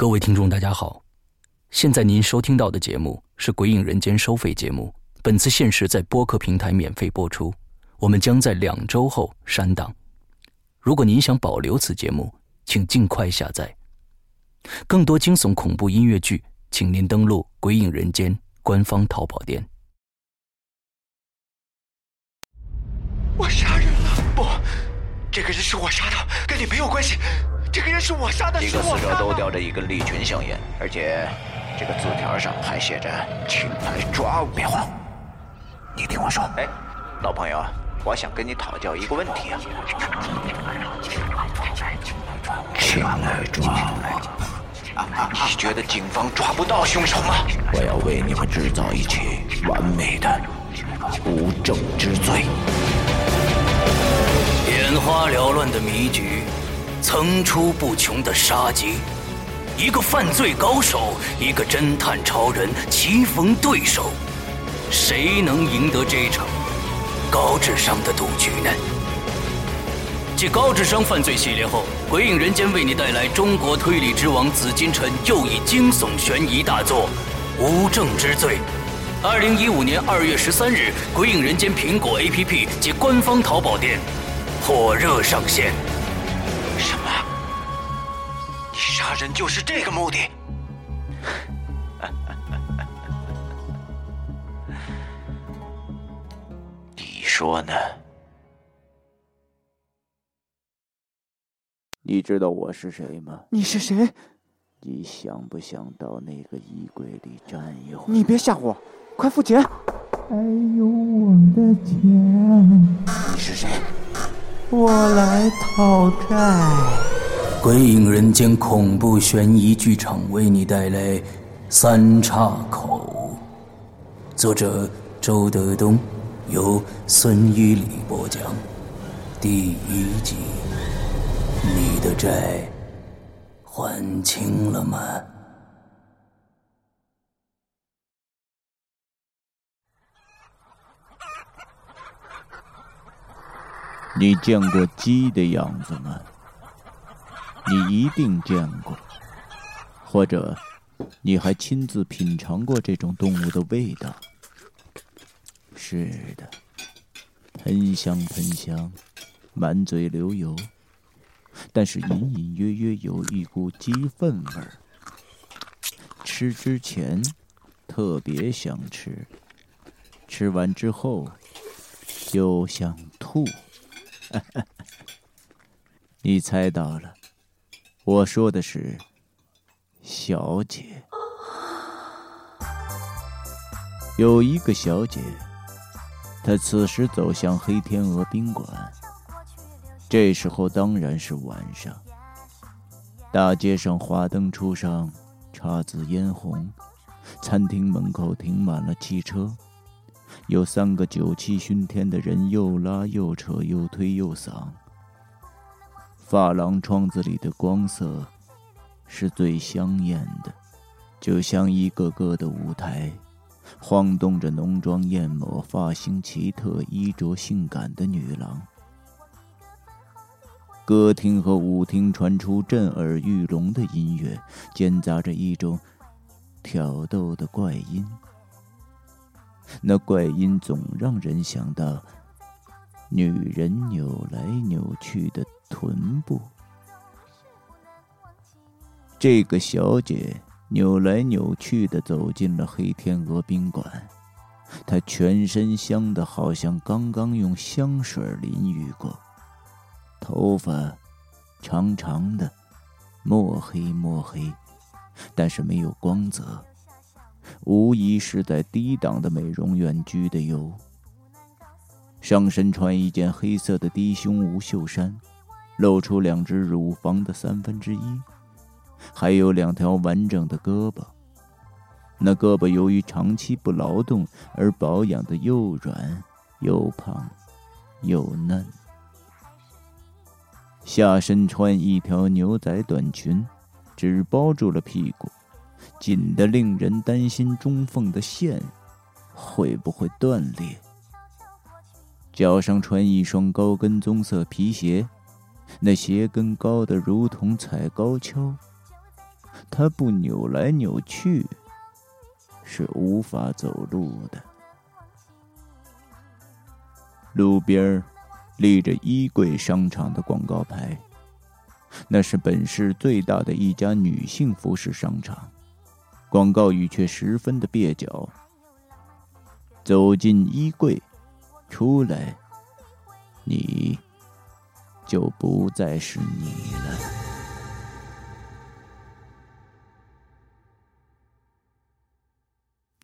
各位听众，大家好，现在您收听到的节目是《鬼影人间》收费节目，本次限时在播客平台免费播出，我们将在两周后删档。如果您想保留此节目，请尽快下载。更多惊悚恐怖音乐剧，请您登录《鬼影人间》官方淘宝店。我杀人了！不，这个人是我杀的，跟你没有关系。这个人是我杀的，几个死者都叼着一根利群香烟，而且这个字条上还写着“请来抓我”。别慌，你听我说。哎，老朋友，我想跟你讨教一个问题啊。请来抓我。你觉得警方抓不到凶手吗？我要为你们制造一起完美的无证之罪。眼花缭乱的迷局，层出不穷的杀机，一个犯罪高手，一个侦探超人棋逢对手，谁能赢得这场高智商的赌局呢？继高智商犯罪系列后，《鬼影人间》为你带来中国推理之王紫金陈又一惊悚悬疑大作《无证之罪》。二零一五年二月十三日，《鬼影人间》苹果 APP 及官方淘宝店火热上线。人就是这个目的？你说呢？你知道我是谁吗？你是谁？你想不想到那个衣柜里站一会儿？你别吓我，快付钱！还有我的钱。你是谁？我来讨债。鬼影人间恐怖悬疑剧场为你带来《三岔口》，作者周德东，由孙一礼播讲，第一集。你的债还清了吗？你见过鸡的样子吗？你一定见过，或者你还亲自品尝过这种动物的味道。是的，喷香喷香，满嘴流油。但是隐隐约约有一股鸡粪味儿，吃之前特别想吃，吃完之后又想吐。你猜到了，我说的是小姐。有一个小姐，她此时走向黑天鹅宾馆。这时候当然是晚上，大街上花灯初上，姹紫嫣红，餐厅门口停满了汽车，有三个酒气熏天的人又拉又扯，又推又搡。发廊窗子里的光色是最香艳的，就像一个个的舞台，晃动着浓妆艳抹、发型奇特、衣着性感的女郎。歌厅和舞厅传出震耳欲聋的音乐，间杂着一种挑逗的怪音。那怪音总让人想到女人扭来扭去的臀部。这个小姐扭来扭去的走进了黑天鹅宾馆，她全身香的好像刚刚用香水淋浴过。头发长长的，墨黑墨黑，但是没有光泽，无疑是在低档的美容院居的油。上身穿一件黑色的低胸无袖衫，露出两只乳房的三分之一，还有两条完整的胳膊。那胳膊由于长期不劳动而保养的又软又胖又嫩。下身穿一条牛仔短裙，只包住了屁股，紧得令人担心中缝的线会不会断裂。脚上穿一双高跟棕色皮鞋，那鞋跟高的如同踩高跷，他不扭来扭去，是无法走路的。路边立着衣柜商场的广告牌，那是本市最大的一家女性服饰商场。广告语却十分的蹩脚：“走进衣柜，出来，你就不再是你了。”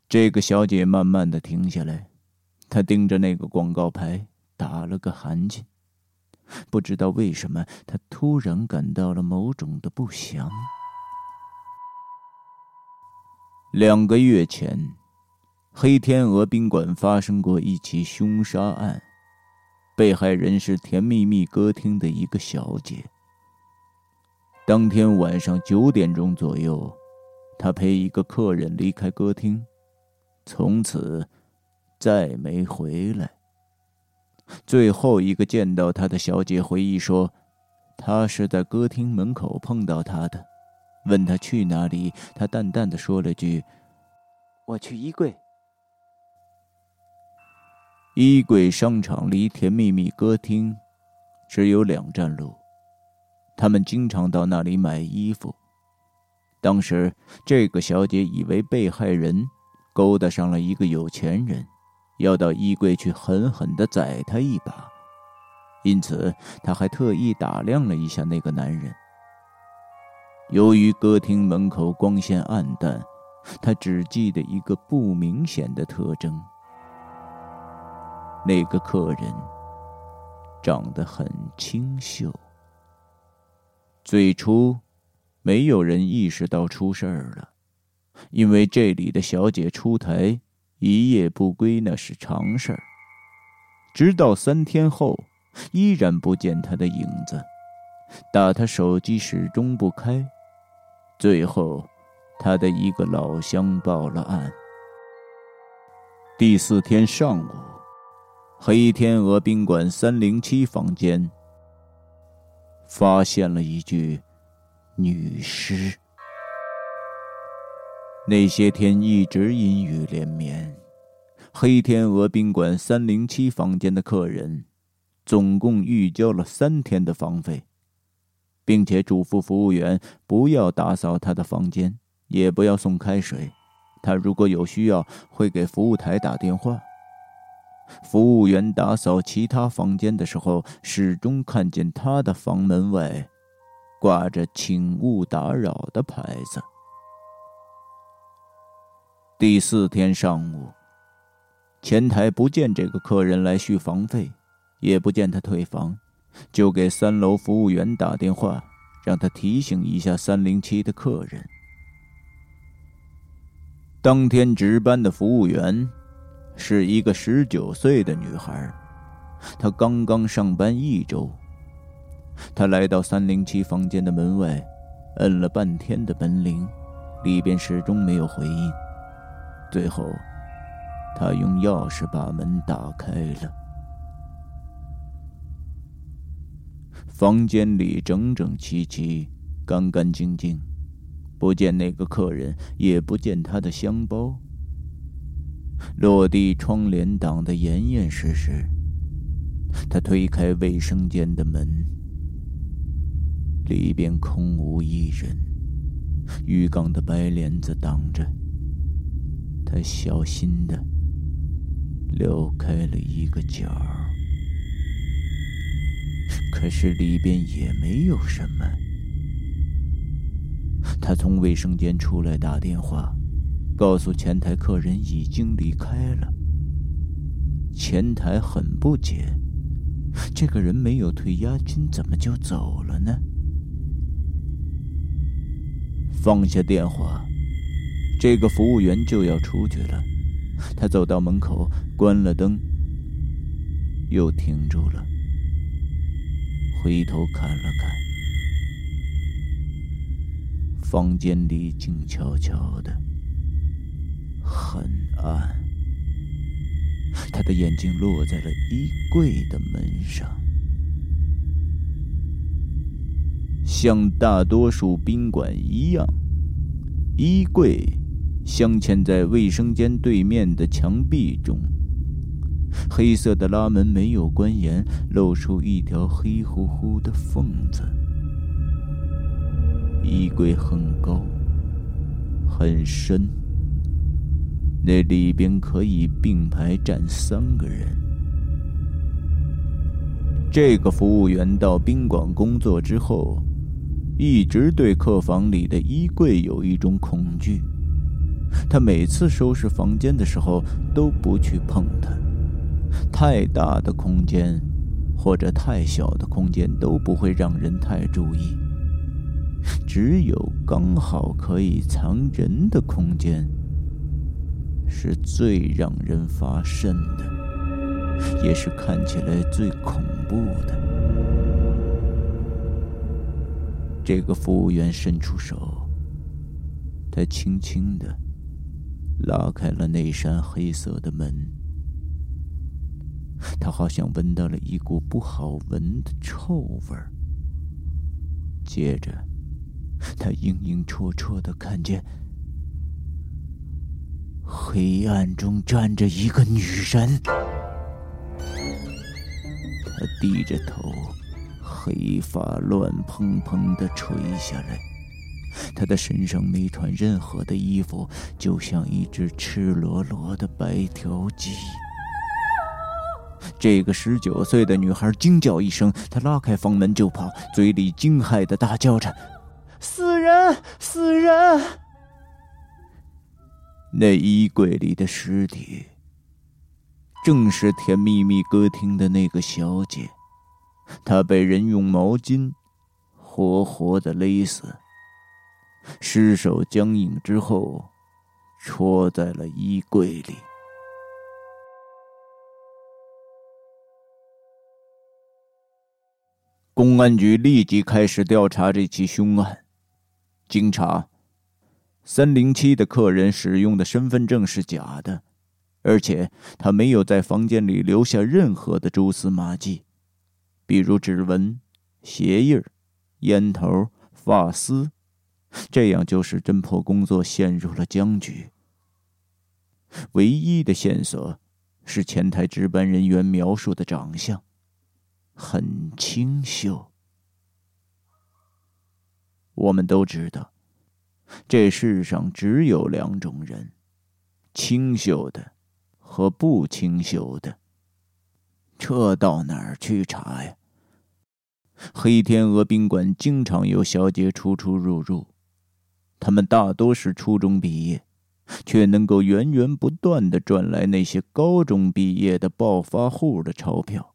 这个小姐慢慢的停下来，她盯着那个广告牌，打了个寒噤。不知道为什么，她突然感到了某种的不祥。两个月前，黑天鹅宾馆发生过一起凶杀案，被害人是甜蜜蜜歌厅的一个小姐。当天晚上九点钟左右，她陪一个客人离开歌厅，从此再没回来。最后一个见到她的小姐回忆说，她是在歌厅门口碰到她的。问他去哪里，他淡淡的说了句：“我去衣柜。”衣柜商场离甜蜜蜜歌厅只有两站路，他们经常到那里买衣服。当时，这个小姐以为被害人勾搭上了一个有钱人，要到衣柜去狠狠的宰他一把，因此，她还特意打量了一下那个男人。由于歌厅门口光线暗淡，他只记得一个不明显的特征：那个客人长得很清秀。最初，没有人意识到出事儿了，因为这里的小姐出台一夜不归那是常事儿。直到三天后，依然不见她的影子，打他手机始终不开。最后，他的一个老乡报了案。第四天上午，黑天鹅宾馆三零七房间发现了一具女尸。那些天一直阴雨连绵，黑天鹅宾馆三零七房间的客人总共预交了三天的房费。并且嘱咐服务员不要打扫他的房间，也不要送开水。他如果有需要，会给服务台打电话。服务员打扫其他房间的时候，始终看见他的房门外挂着“请勿打扰”的牌子。第四天上午，前台不见这个客人来续房费，也不见他退房。就给三楼服务员打电话，让他提醒一下三零七的客人。当天值班的服务员是一个十九岁的女孩，她刚刚上班一周。她来到三零七房间的门外，摁了半天的门铃，里边始终没有回应。最后，她用钥匙把门打开了。房间里整整齐齐，干干净净，不见那个客人，也不见他的香包。落地窗帘挡得严严实实。他推开卫生间的门，里边空无一人，浴缸的白帘子挡着。他小心的撩开了一个角儿。可是里边也没有什么。他从卫生间出来，打电话，告诉前台客人已经离开了。前台很不解，这个人没有退押金，怎么就走了呢？放下电话，这个服务员就要出去了。他走到门口，关了灯，又停住了。回头看了看，房间里静悄悄的，很暗。他的眼睛落在了衣柜的门上，像大多数宾馆一样，衣柜镶嵌在卫生间对面的墙壁中，黑色的拉门没有关严，露出一条黑乎乎的缝子。衣柜很高，很深，那里边可以并排站三个人。这个服务员到宾馆工作之后。一直对客房里的衣柜有一种恐惧，他每次收拾房间的时候都不去碰它。太大的空间，或者太小的空间都不会让人太注意，只有刚好可以藏人的空间，是最让人发瘆的，也是看起来最恐怖的。这个服务员伸出手，他轻轻的拉开了那扇黑色的门。他好像闻到了一股不好闻的臭味儿。接着，他影影绰绰的看见黑暗中站着一个女人。她低着头。黑发乱蓬蓬的垂下来，她的身上没穿任何的衣服，就像一只赤裸裸的白条鸡。这个十九岁的女孩惊叫一声，她拉开房门就跑，嘴里惊骇的大叫着：“死人！死人！”那衣柜里的尸体，正是甜蜜蜜歌厅的那个小姐。她被人用毛巾活活的勒死，尸首僵硬之后，戳在了衣柜里。公安局立即开始调查这起凶案。经查，三零七的客人使用的身份证是假的，而且他没有在房间里留下任何的蛛丝马迹。比如指纹、鞋印烟头、发丝，这样就使侦破工作陷入了僵局。唯一的线索是前台值班人员描述的长相，很清秀。我们都知道，这世上只有两种人：清秀的和不清秀的。这到哪儿去查呀？黑天鹅宾馆经常有小姐出出入入，她们大多是初中毕业，却能够源源不断的赚来那些高中毕业的暴发户的钞票。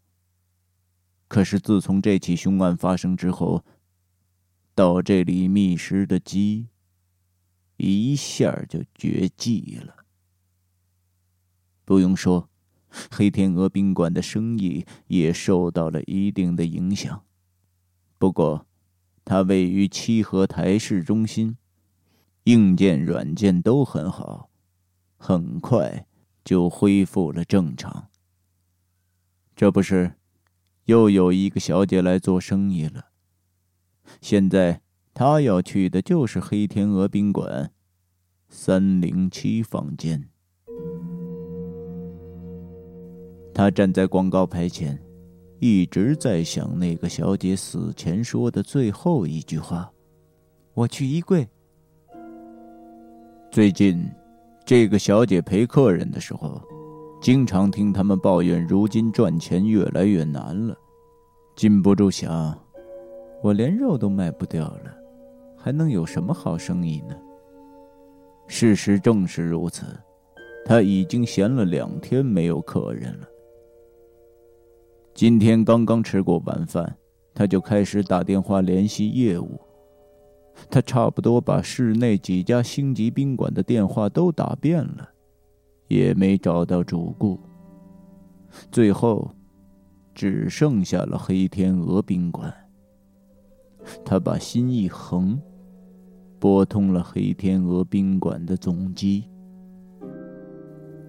可是自从这起凶案发生之后，到这里觅食的鸡，一下就绝迹了。不用说。黑天鹅宾馆的生意也受到了一定的影响，不过，它位于七河台市中心，硬件、软件都很好，很快就恢复了正常。这不是，又有一个小姐来做生意了。现在他要去的就是黑天鹅宾馆，三零七房间。他站在广告牌前，一直在想那个小姐死前说的最后一句话：“我去衣柜。”最近，这个小姐陪客人的时候，经常听他们抱怨，如今赚钱越来越难了，禁不住想：我连肉都卖不掉了，还能有什么好生意呢？事实正是如此，他已经闲了两天没有客人了。今天刚刚吃过晚饭，他就开始打电话联系业务。他差不多把市内几家星级宾馆的电话都打遍了，也没找到主顾。最后，只剩下了黑天鹅宾馆。他把心一横，拨通了黑天鹅宾馆的总机。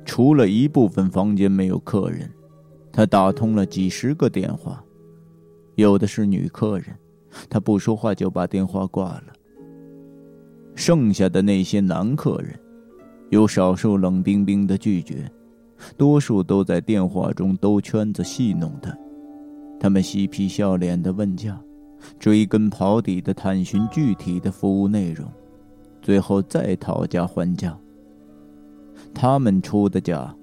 除了一部分房间没有客人。他打通了几十个电话，有的是女客人，他不说话就把电话挂了。剩下的那些男客人，有少数冷冰冰的拒绝，多数都在电话中兜圈子戏弄他。他们嬉皮笑脸的问价，追根刨底的探寻具体的服务内容，最后再讨价还价。他们出的价，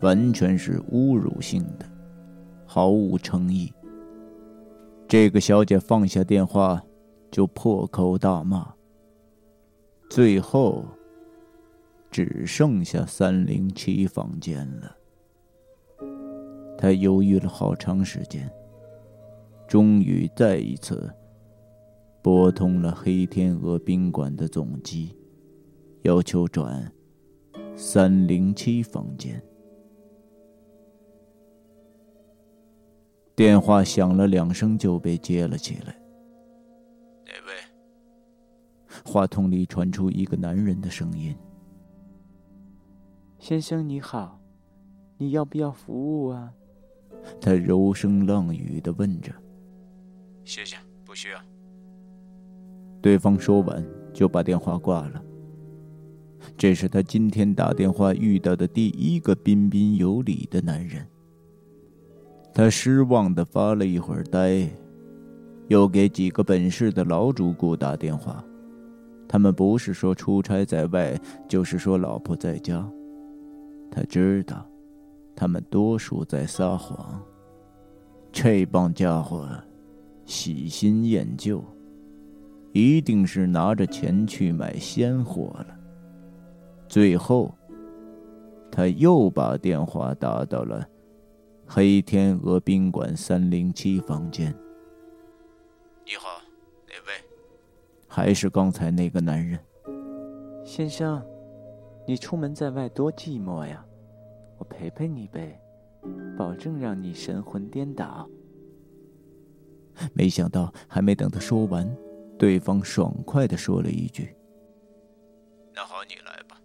完全是侮辱性的，毫无诚意。这个小姐放下电话，就破口大骂。最后，只剩下三零七房间了。他犹豫了好长时间，终于再一次拨通了黑天鹅宾馆的总机，要求转三零七房间。电话响了两声，就被接了起来。哪位？话筒里传出一个男人的声音：“先生你好，你要不要服务啊？”他柔声浪语的问着。“谢谢，不需要。”对方说完就把电话挂了。这是他今天打电话遇到的第一个彬彬有礼的男人。他失望的发了一会儿呆，又给几个本市的老主顾打电话。他们不是说出差在外，就是说老婆在家。他知道，他们多数在撒谎。这帮家伙喜新厌旧，一定是拿着钱去买鲜货了。最后，他又把电话打到了。黑天鹅宾馆三零七房间。你好，哪位？还是刚才那个男人。先生，你出门在外多寂寞呀，我陪陪你呗，保证让你神魂颠倒。没想到，还没等他说完，对方爽快的说了一句：“那好，你来吧。”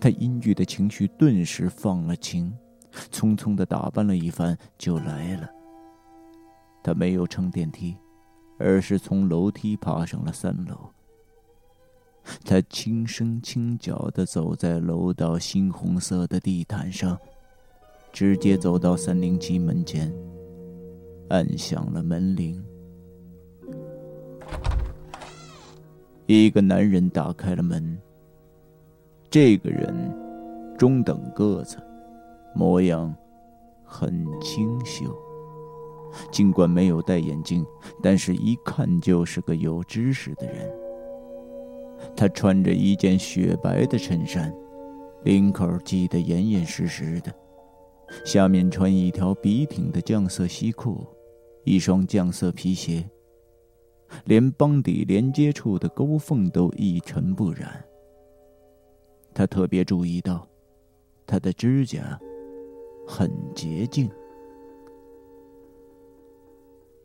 他阴郁的情绪顿时放了晴。匆匆的打扮了一番，就来了。他没有乘电梯，而是从楼梯爬上了三楼。他轻声轻脚的走在楼道猩红色的地毯上，直接走到三零七门前，按响了门铃。一个男人打开了门。这个人中等个子。模样很清秀，尽管没有戴眼镜，但是一看就是个有知识的人。他穿着一件雪白的衬衫，领口系得严严实实的，下面穿一条笔挺的酱色西裤，一双酱色皮鞋，连帮底连接处的沟缝都一尘不染。他特别注意到，他的指甲。很洁净。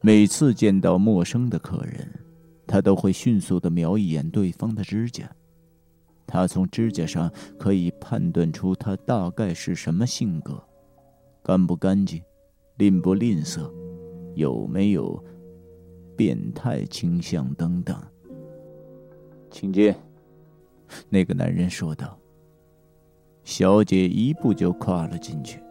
每次见到陌生的客人，他都会迅速的瞄一眼对方的指甲。他从指甲上可以判断出他大概是什么性格，干不干净，吝不吝啬，有没有变态倾向等等。请进，那个男人说道。小姐一步就跨了进去。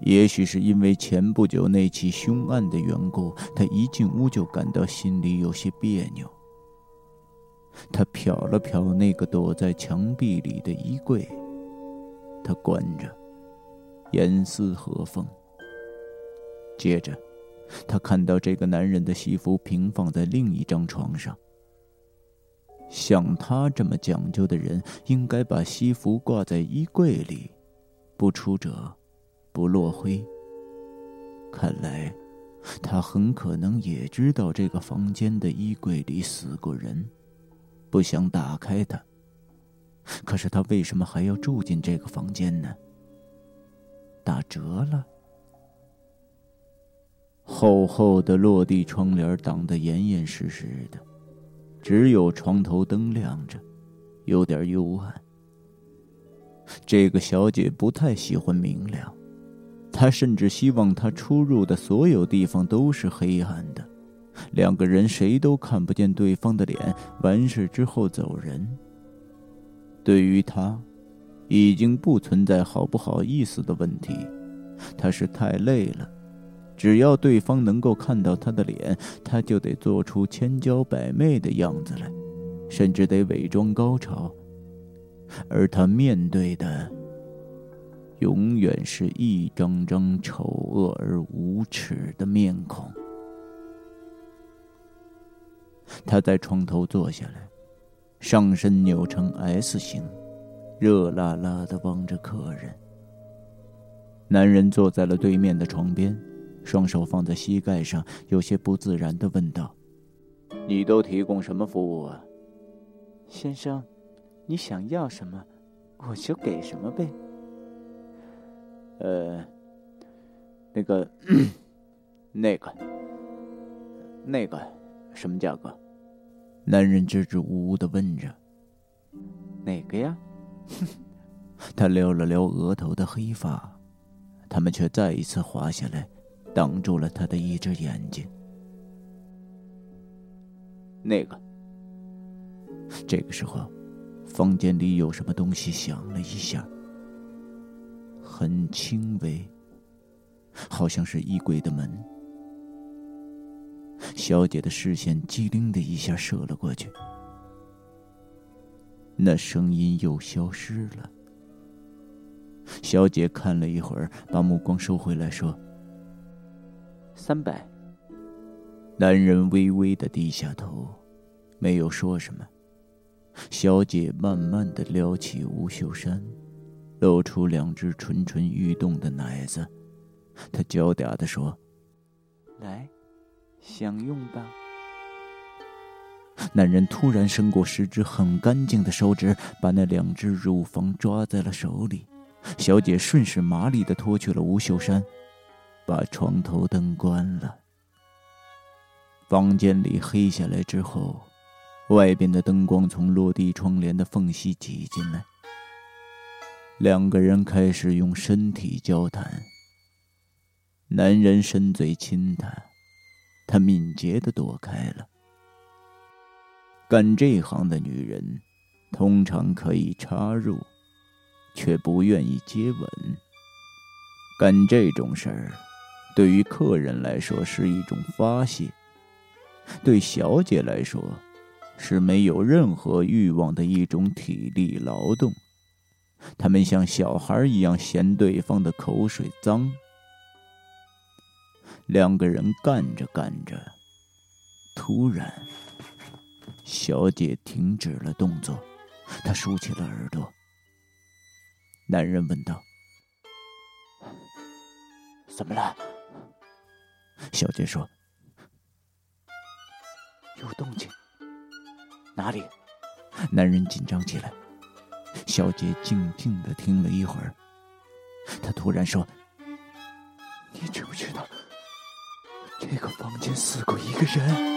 也许是因为前不久那起凶案的缘故，她一进屋就感到心里有些别扭。他瞟了瞟那个躲在墙壁里的衣柜，他关着，严丝合缝。接着，他看到这个男人的西服平放在另一张床上。像他这么讲究的人，应该把西服挂在衣柜里，不出者。不落灰。看来，他很可能也知道这个房间的衣柜里死过人，不想打开它。可是他为什么还要住进这个房间呢？打折了。厚厚的落地窗帘挡得严严实实的，只有床头灯亮着，有点幽暗。这个小姐不太喜欢明亮。她甚至希望他出入的所有地方都是黑暗的，两个人谁都看不见对方的脸，完事之后走人。对于她，已经不存在好不好意思的问题，她是太累了。只要对方能够看到他的脸，他就得做出千娇百媚的样子来，甚至得伪装高潮。而他面对的，永远是一张张丑恶而无耻的面孔。他在床头坐下来，上身扭成 S 型，热辣辣的望着客人。男人坐在了对面的床边，双手放在膝盖上，有些不自然的问道：“你都提供什么服务啊？”先生，你想要什么，我就给什么呗。呃，那个，那个，那个，什么价格？男人支支吾吾的问着：“哪个呀？” 他撩了撩额头的黑发，他们却再一次滑下来，挡住了他的一只眼睛。那个。这个时候，房间里有什么东西响了一下，很轻微，好像是衣柜的门。小姐的视线机灵的一下射了过去，那声音又消失了。小姐看了一会儿，把目光收回来，说：“三百。”男人微微的低下头，没有说什么。小姐慢慢的撩起吴秀山，露出两只蠢蠢欲动的奶子，她娇嗲的说：“来。”享用吧。男人突然伸过十只很干净的手指，把那两只乳房抓在了手里。小姐顺势麻利的脱去了无袖衫，把床头灯关了。房间里黑下来之后，外边的灯光从落地窗帘的缝隙挤进来。两个人开始用身体交谈。男人伸嘴亲她。他敏捷的躲开了。干这行的女人，通常可以插入，却不愿意接吻。干这种事儿，对于客人来说是一种发泄，对小姐来说，是没有任何欲望的一种体力劳动。他们像小孩一样嫌对方的口水脏。两个人干着干着，突然，小姐停止了动作，她竖起了耳朵。男人问道：“怎么了？”小姐说：“有动静。”哪里？男人紧张起来。小姐静静的听了一会儿，她突然说：“你知不知道？”这个房间死过一个人。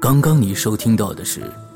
刚刚你收听到的是《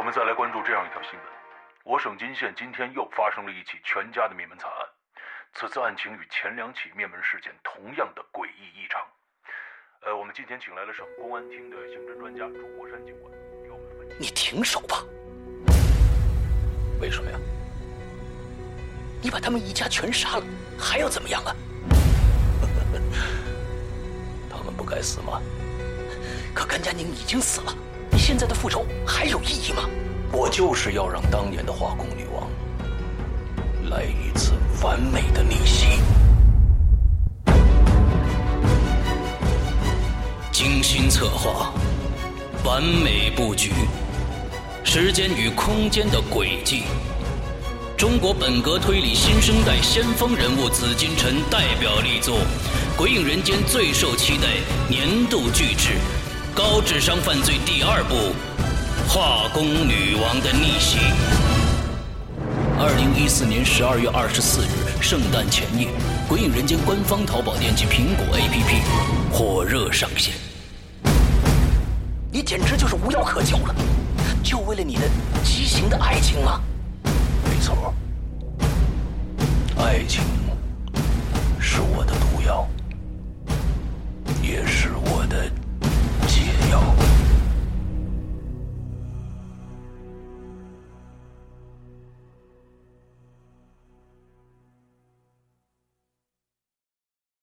我们再来关注这样一条新闻：我省金县今天又发生了一起全家的灭门惨案。此次案情与前两起灭门事件同样的诡异异常。呃，我们今天请来了省公安厅的刑侦专家朱国山警官，给我们分析。你停手吧！为什么呀？你把他们一家全杀了，还要怎么样啊？他们不该死吗？可甘家宁已经死了，你现在的复仇还有意义吗？我就是要让当年的化工女王来一次完美的逆袭。精心策划，完美布局，时间与空间的轨迹。中国本格推理新生代先锋人物紫金陈代表力作，《鬼影人间》最受期待年度巨制《高智商犯罪》第二部《化工女王的逆袭》。二零一四年十二月二十四日，圣诞前夜，《鬼影人间》官方淘宝店及苹果 APP 火热上线。你简直就是无药可救了，就为了你的畸形的爱情吗？没错，爱情